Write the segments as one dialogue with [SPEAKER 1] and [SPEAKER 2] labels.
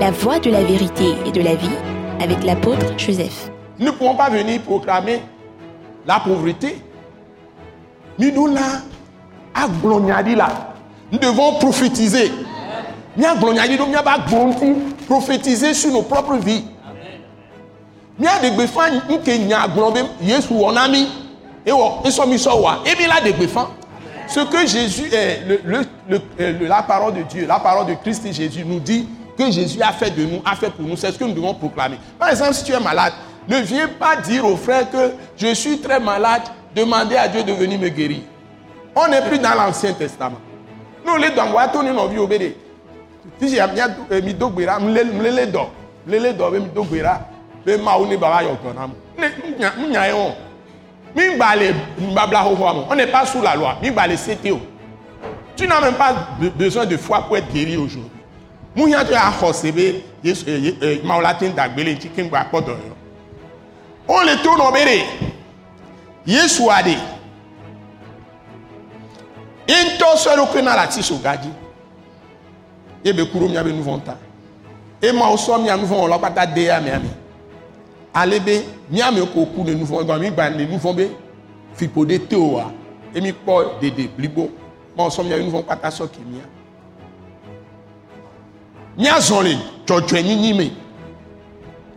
[SPEAKER 1] la voie de la vérité et de la vie avec l'apôtre Joseph.
[SPEAKER 2] Nous ne pouvons pas venir proclamer la pauvreté. Nous là, à là, nous devons prophétiser. Nous devons prophétiser sur nos propres vies. Nous devons gbefan ce que Jésus est le, le, la parole de Dieu la parole de Christ et Jésus nous dit que Jésus a fait de nous a fait pour nous c'est ce que nous devons proclamer. Par exemple si tu es malade ne viens pas dire aux frères que je suis très malade demandez à Dieu de venir me guérir. On n'est plus dans l'ancien testament. Nous les dans wa to ni no vi obede si j'ai bien mi dogbera mle mle do mle do mi dogbera be ma o ni baba yo kan na mu nya e on n'est pas sous la loi. CTO. Tu n'as même pas besoin de foi pour être guéri aujourd'hui. muhiãtɔ yɛ axɔse be yesu ye ee mawu la te da gbele ŋuti keŋ gba kpɔ dɔyɔ wo le to nɔ be de yesua de ye ŋutɔ sɔ ɖokui na le ati so gadzi ye be ku ɖo mia be nuvɔ ta. Ye mawu sɔ mia nuvɔ wɔlawo kpata de ya mia mi alebe mia mi ko ku ne nuvɔ egba mi gba ne nuvɔ be fipo de te o wa emi kpɔ dede blibo mawu sɔ mia be nuvɔ kpata sɔ kemia nyazɔli dzɔdzɔe nyinyi me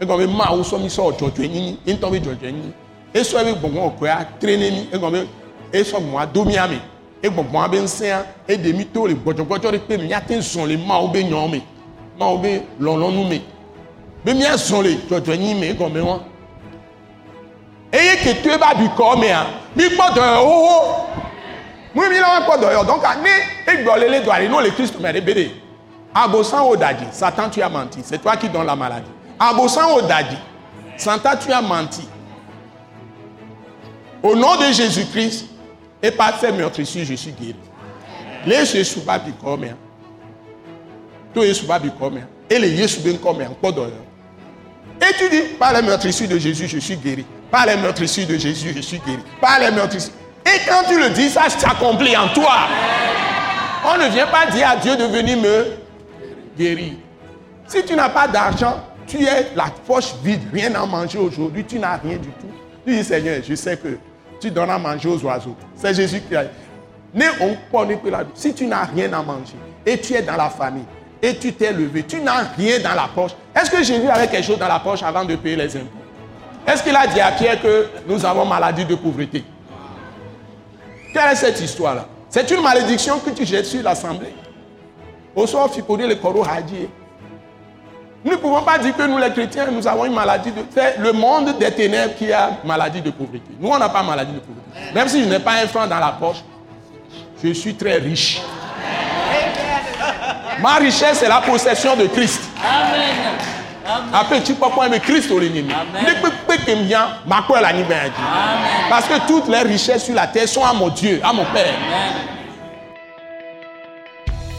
[SPEAKER 2] egɔme ma wosɔ mi sɔ dzɔdzɔe nyinyi ŋutɔ mi dzɔdzɔe nyinyi esɔ ebe gbɔgbɔ kɔa tre ne mi egɔme esɔ gbɔa do mia me egbɔgbɔa be ŋusẽa eɖe mi to le gbɔdzɔgbɔdzɔ ɖe pe miate zɔli ma wo be nyɔ me ma wo be lɔlɔnu me be miazɔli dzɔdzɔe nyinyi me egɔme wa eye keto ebe abikɔ mea mi gbɔ dɔyɔ xoxo mu mi la wa kpɔ dɔyɔ dɔnka ne egblɔ lele do ari n'o le kristu me ɖe be de. Abosan o daji satan tu as menti c'est toi qui donne la maladie abosan o daji satan tu as menti au nom de jésus christ et par ces meurtrissures je suis guéri le yesu ba bi kɔ mea to yesu ba bi kɔ mea ele yesu be ŋkɔ mea ŋkpɔ dɔyɔ. Et tu dis, par les meurtrissures de Jésus, je suis guéri. Par les meurtrissures de Jésus, je suis guéri. Par les meurtrissures. Et quand tu le dis, ça s'accomplit en toi. On ne vient pas dire à Dieu de venir me guérir. Si tu n'as pas d'argent, tu es la poche vide, rien à manger aujourd'hui, tu n'as rien du tout. Tu dis, Seigneur, je sais que tu donnes à manger aux oiseaux. C'est Jésus qui a dit. Si tu n'as rien à manger et tu es dans la famille, et tu t'es levé, tu n'as rien dans la poche. Est-ce que Jésus avait quelque chose dans la poche avant de payer les impôts? Est-ce qu'il a dit à Pierre que nous avons maladie de pauvreté? Quelle est cette histoire-là? C'est une malédiction que tu jettes sur l'assemblée. Au soir, le Nous ne pouvons pas dire que nous, les chrétiens, nous avons une maladie de. C'est le monde des ténèbres qui a maladie de pauvreté. Nous, on n'a pas maladie de pauvreté. Même si je n'ai pas un franc dans la poche, je suis très riche. Ma richesse est la possession de Christ. Amen. Après, tu peux prendre Christ au Parce que toutes les richesses sur la terre sont à mon Dieu, à mon Père.